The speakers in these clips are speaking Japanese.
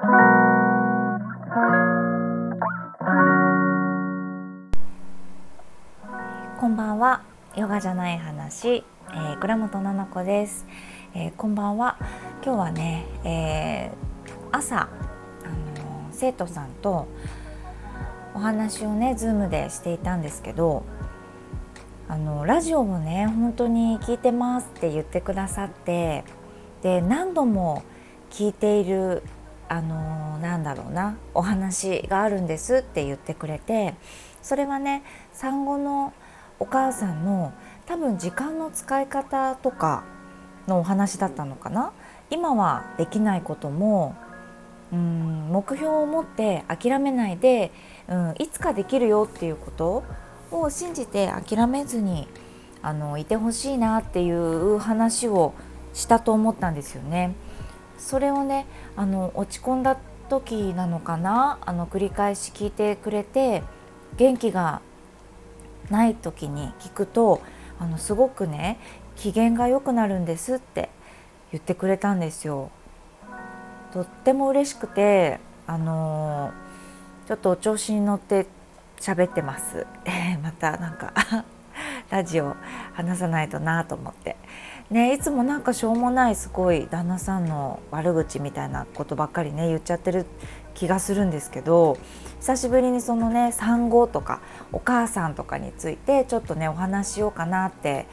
こんばんは。ヨガじゃない話、えー、倉本奈々子です、えー、こんばんは。今日はね、えー、朝あの生徒さんとお話をねズームでしていたんですけどあのラジオもね本当に聞いてますって言ってくださってで何度も聞いているあのなんだろうなお話があるんですって言ってくれてそれはね産後のお母さんの多分時間の使い方とかのお話だったのかな今はできないこともうん目標を持って諦めないで、うん、いつかできるよっていうことを信じて諦めずにあのいてほしいなっていう話をしたと思ったんですよね。それをねあの落ち込んだ時なのかな？あの繰り返し聞いてくれて元気がない時に聞くとあのすごくね機嫌が良くなるんですって言ってくれたんですよ。とっても嬉しくてあのちょっとお調子に乗って喋ってます。えまたなんか ラジオ話さないとなと思って。ね、いつもなんかしょうもないすごい旦那さんの悪口みたいなことばっかりね言っちゃってる気がするんですけど久しぶりにそのね産後とかお母さんとかについてちょっとねお話しようかなって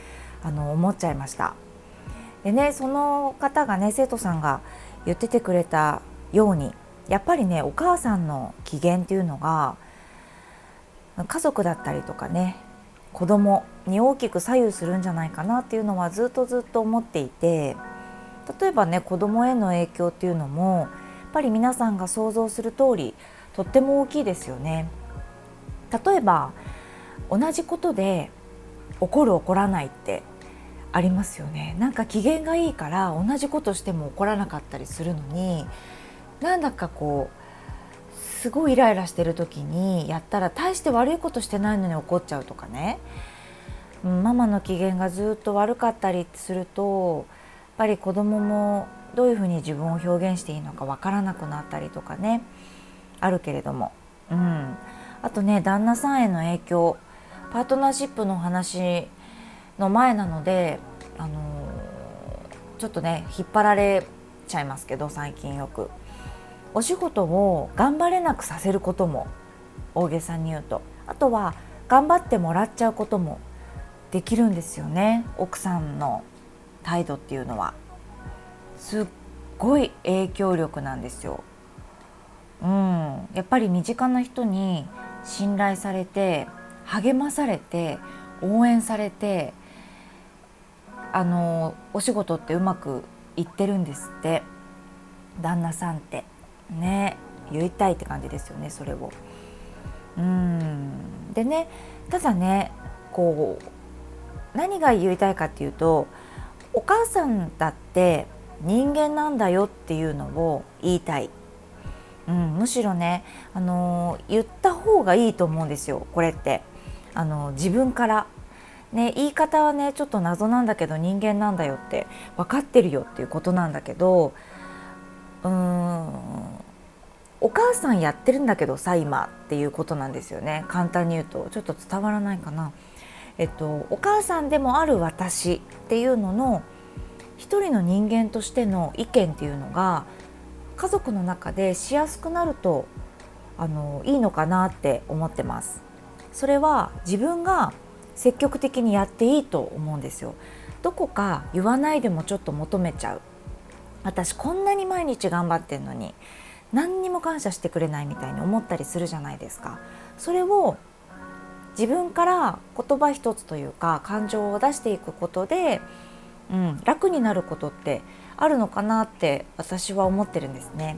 あの思っちゃいました。でねその方がね生徒さんが言っててくれたようにやっぱりねお母さんの機嫌っていうのが家族だったりとかね子供に大きく左右するんじゃないかなっていうのはずっとずっと思っていて例えばね子供への影響っていうのもやっぱり皆さんが想像する通りとっても大きいですよね。例えば同じことで怒る怒らないってありますよねなんか機嫌がいいから同じことしても怒らなかったりするのになんだかこうすごいイライラしてる時にやったら大して悪いことしてないのに怒っちゃうとかね。ママの機嫌がずっと悪かったりするとやっぱり子供もどういうふうに自分を表現していいのかわからなくなったりとかね。あるけれども、うん、あとね旦那さんへの影響。パートナーシップの話の前なので、あのー、ちょっとね引っ張られちゃいますけど最近よく。お仕事を頑張れなくさせることも大げさに言うと。あとは頑張ってもらっちゃうこともできるんですよね。奥さんの態度っていうのは。すっごい影響力なんですよ。うん、やっぱり身近な人に信頼されて励まされて応援されてあのお仕事ってうまくいってるんですって。旦那さんって。ね言いたいって感じですよねそれを。うんでねただねこう何が言いたいかっていうとお母さんだって人間なんだよっていうのを言いたい、うん、むしろね、あの言った方がいいと思うんですよこれって、あの自分から。ね、言い方はねちょっと謎なんだけど人間なんだよって分かってるよっていうことなんだけどうーんお母さんやってるんだけどさ今っていうことなんですよね簡単に言うとちょっと伝わらないかな。えっと、お母さんでもある私っていうのの一人の人間としての意見っていうのが家族の中でしやすくなるとあのいいのかなって思ってます。それは自分が積極的にやっていいと思うんですよ。どこか言わないでもちょっと求めちゃう。私こんなに毎日頑張ってんのに何にも感謝してくれないみたいに思ったりするじゃないですか。それを自分から言葉一つというか感情を出していくことで、うん、楽になることってあるのかなって私は思ってるんですね。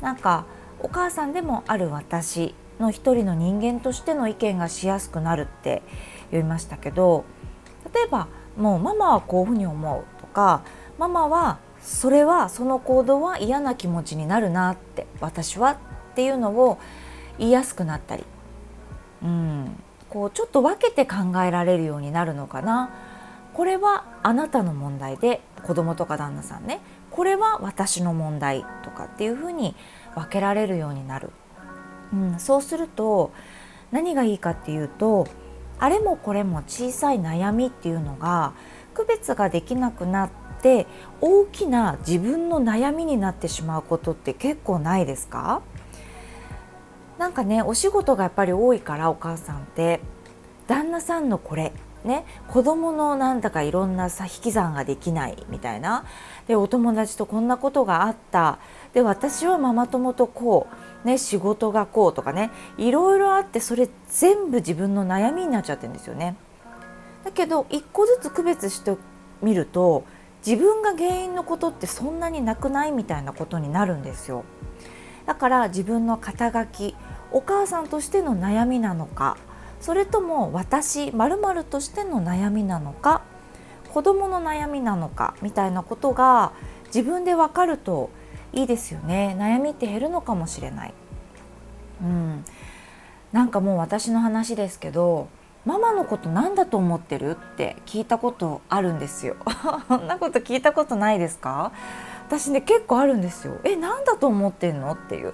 なんかお母さんでもある私の一人の人間としての意見がしやすくなるって言いましたけど例えばもうママはこういうふうに思うとかママはそれはその行動は嫌な気持ちになるなって私はっていうのを言いやすくなったり、うん、こうちょっと分けて考えられるようになるのかな。これはあなたの問題で子供とか旦那さんね。これは私の問題とかっていうふうに分けられるようになる、うん、そうすると何がいいかっていうとあれもこれも小さい悩みっていうのが区別ができなくなって大きな自分の悩みになってしまうことって結構ないですか？なんかねお仕事がやっぱり多いからお母さんって。旦那さんのこれね。子供のなんだかいろんなさ引き算ができないみたいな。でお友達とこんなことがあった。で私はママ友とこう、ね、仕事がこうとかね。いろいろあってそれ全部自分の悩みになっちゃってるんですよね。だけど一個ずつ区別してみると自分が原因のことってそんなになくないみたいなことになるんですよ。だから自分の肩書きお母さんとしての悩みなのかそれとも私まるとしての悩みなのか子どもの悩みなのかみたいなことが自分で分かるといいですよね悩みって減るのかもしれない。うん、なんかもう私の話ですけどママのこと何だと思ってるって聞いたことあるんですよ。そんなこと聞いたことないですか？私ね結構あるんですよ。え何だと思ってんの？っていう。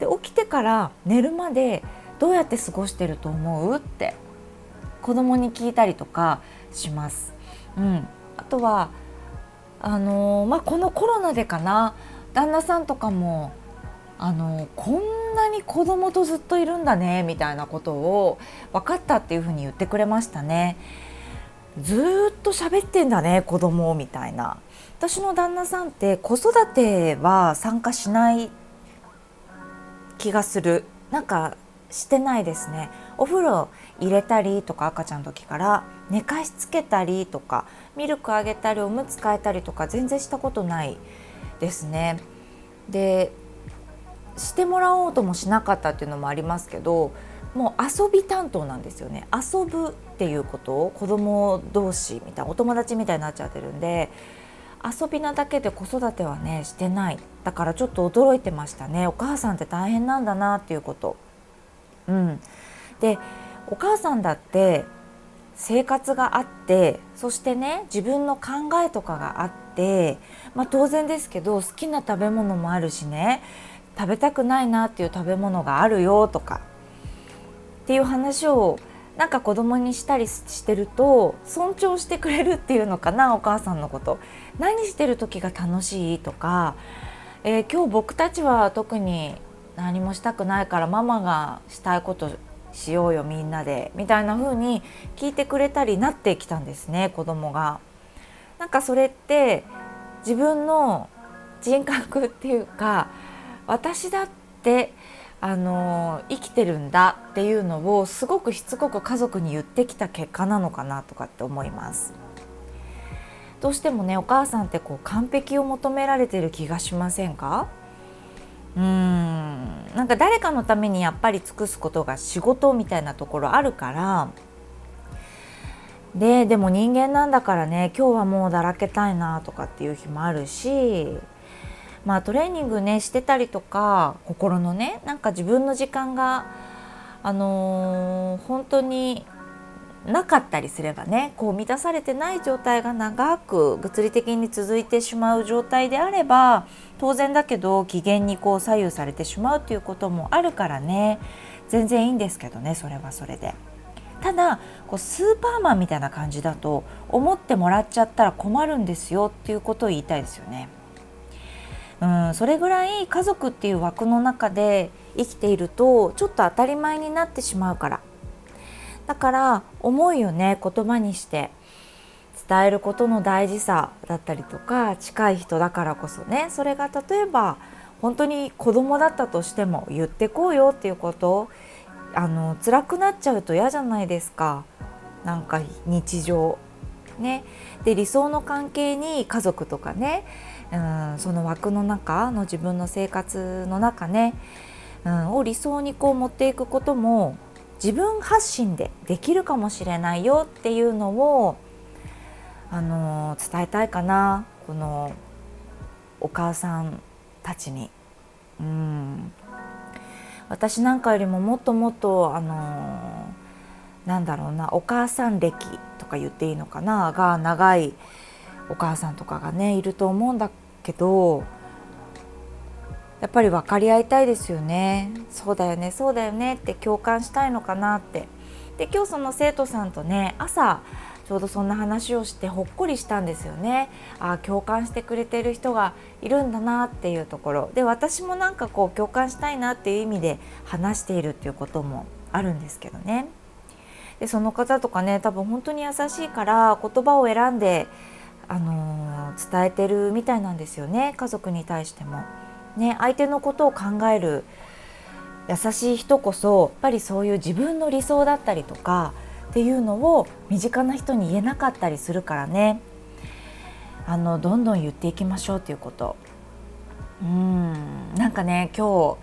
で起きてから寝るまでどうやって過ごしてると思う？って子供に聞いたりとかします。うん、あとはあのー、まあ、このコロナでかな旦那さんとかもあのこんなに子供とずっといるんだねみたいなことを分かったっていうふうに言ってくれましたね。ずっと喋ってんだね子供みたいな。私の旦那さんって子育ては参加しない気がする。なんかしてないですね。お風呂入れたりとか赤ちゃんの時から寝かしつけたりとかミルクあげたりおむつ替えたりとか全然したことないですね。でしてもらおうともしなかったっていうのもありますけどもう遊び担当なんですよね。遊ぶっていうことを子供同士みたいなお友達みたいになっちゃってるんで遊びなだけで子育てはねしてない。だからちょっと驚いてましたね。お母さんって大変なんだなっていうこと。うん、でお母さんだって生活があってそしてね自分の考えとかがあって、まあ、当然ですけど好きな食べ物もあるしね。食べたくないなっていう食べ物があるよとかっていう話をなんか子供にしたりしてると尊重してくれるっていうのかなお母さんのこと何してる時が楽しいとか、えー、今日僕たちは特に何もしたくないからママがしたいことしようよみんなでみたいな風に聞いてくれたりなってきたんですね子供が。なんかそれって自分の人格っていうか私だってあの生きてるんだっていうのをすごくしつこく家族に言ってきた結果なのかなとかって思います。どうしてもねお母さんってこう完璧を求められてる気がしませんか？うーん。なんか誰かのためにやっぱり尽くすことが仕事みたいなところあるから。ででも人間なんだからね今日はもうだらけたいなとかっていう日もあるし。まあトレーニングねしてたりとか心のねなんか自分の時間があのー、本当になかったりすればねこう満たされてない状態が長く物理的に続いてしまう状態であれば当然だけど機嫌にこう左右されてしまうっていうこともあるからね全然いいんですけどねそれはそれで。ただこうスーパーマンみたいな感じだと思ってもらっちゃったら困るんですよっていうことを言いたいですよね。うんそれぐらい家族っていう枠の中で生きているとちょっと当たり前になってしまうから。だから思いをね言葉にして伝えることの大事さだったりとか近い人だからこそねそれが例えば本当に子供だったとしても言ってこうよっていうことあの辛くなっちゃうと嫌じゃないですか。なんか日常。ね。で理想の関係に家族とかねうんその枠の中の自分の生活の中ね、うん、を理想にこう持っていくことも自分発信でできるかもしれないよっていうのを、あの伝えたいかな。このお母さんたちに。うん。私なんかよりももっともっとあのなんだろうなお母さん歴とか言っていいのかな。が長いお母さんとかがねいると思うんだけどやっぱり分かり合いたいですよね。そうだよねそうだよねって共感したいのかなって。で今日その生徒さんとね朝ちょうどそんな話をしてほっこりしたんですよね。あ共感してくれてる人がいるんだなっていうところ。で私もなんかこう共感したいなっていう意味で話しているっていうこともあるんですけどね。でその方とかね多分本当に優しいから言葉を選んで、あの、伝えてるみたいなんですよね家族に対しても。ね、相手のことを考える優しい人こそやっぱりそういう自分の理想だったりとかっていうのを身近な人に言えなかったりするからね。あのどんどん言っていきましょうっていうこと。うんなんかね今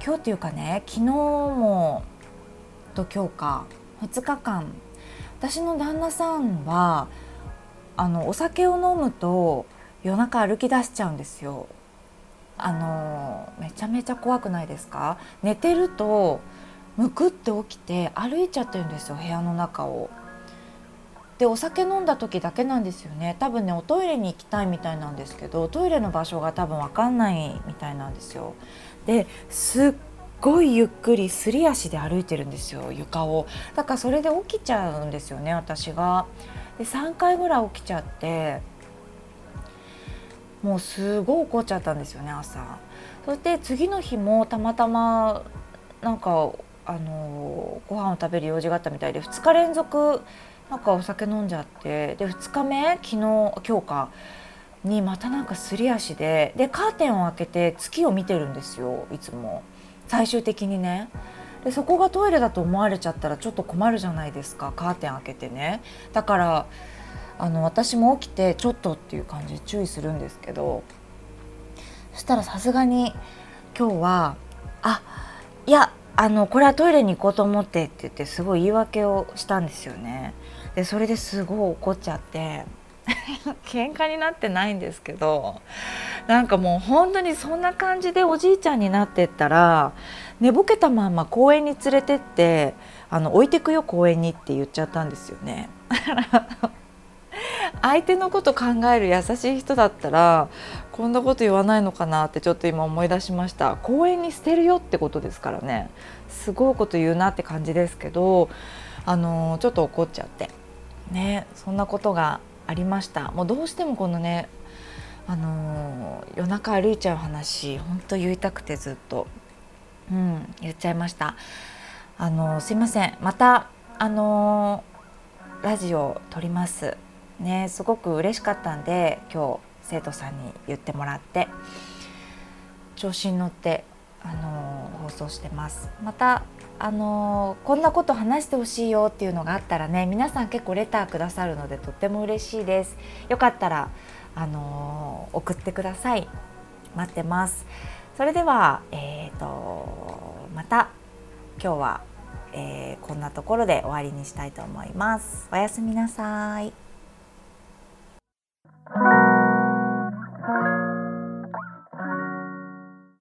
日今日っていうかね昨日もと今日か2日間。私の旦那さんはあのお酒を飲むと夜中歩き出しちゃうんですよあのめちゃめちゃ怖くないですか？寝てるとむくって起きて歩いちゃってるんですよ部屋の中を。でお酒飲んだ時だけなんですよね多分ねおトイレに行きたいみたいなんですけどトイレの場所が多分分かんないみたいなんですよ。ですっごいゆっくりすり足で歩いてるんですよ床をだからそれで起きちゃうんですよね私が。で3回ぐらい起きちゃってもうすごい怒っちゃったんですよね朝。そして次の日もたまたまなんかあのご飯を食べる用事があったみたいで2日連続なんかお酒飲んじゃってで2日目昨日今日かにまたなんかすり足ででカーテンを開けて月を見てるんですよいつも。最終的にね。でそこがトイレだと思われちゃったらちょっと困るじゃないですか。カーテン開けてね。だからあの私も起きてちょっとっていう感じで注意するんですけど。そしたらさすがに今日はあいやあのこれはトイレに行こうと思ってって言ってすごい言い訳をしたんですよね。でそれですごい怒っちゃって。喧嘩になってないんですけどなんかもう本当にそんな感じでおじいちゃんになってったら寝ぼけたまんま公園に連れてってあの置いてくよ公園にって言っちゃったんですよね。相手のこと考える優しい人だったらこんなこと言わないのかなってちょっと今思い出しました。公園に捨てるよってことですからね。すごいこと言うなって感じですけどあのちょっと怒っちゃって。ねそんなことがありました。もうどうしてもこのねあの夜中歩いちゃう話本当言いたくてずっと。うん言っちゃいました。あのすいません。またあのラジオ撮ります。ねすごく嬉しかったんで今日生徒さんに言ってもらって。調子に乗ってあの放送してます。またあのこんなこと話してほしいよっていうのがあったらね皆さん結構レターくださるのでとっても嬉しいです。よかったらあの送ってください。待ってます。それではえーとまた今日は、えー、こんなところで終わりにしたいと思います。おやすみなさい。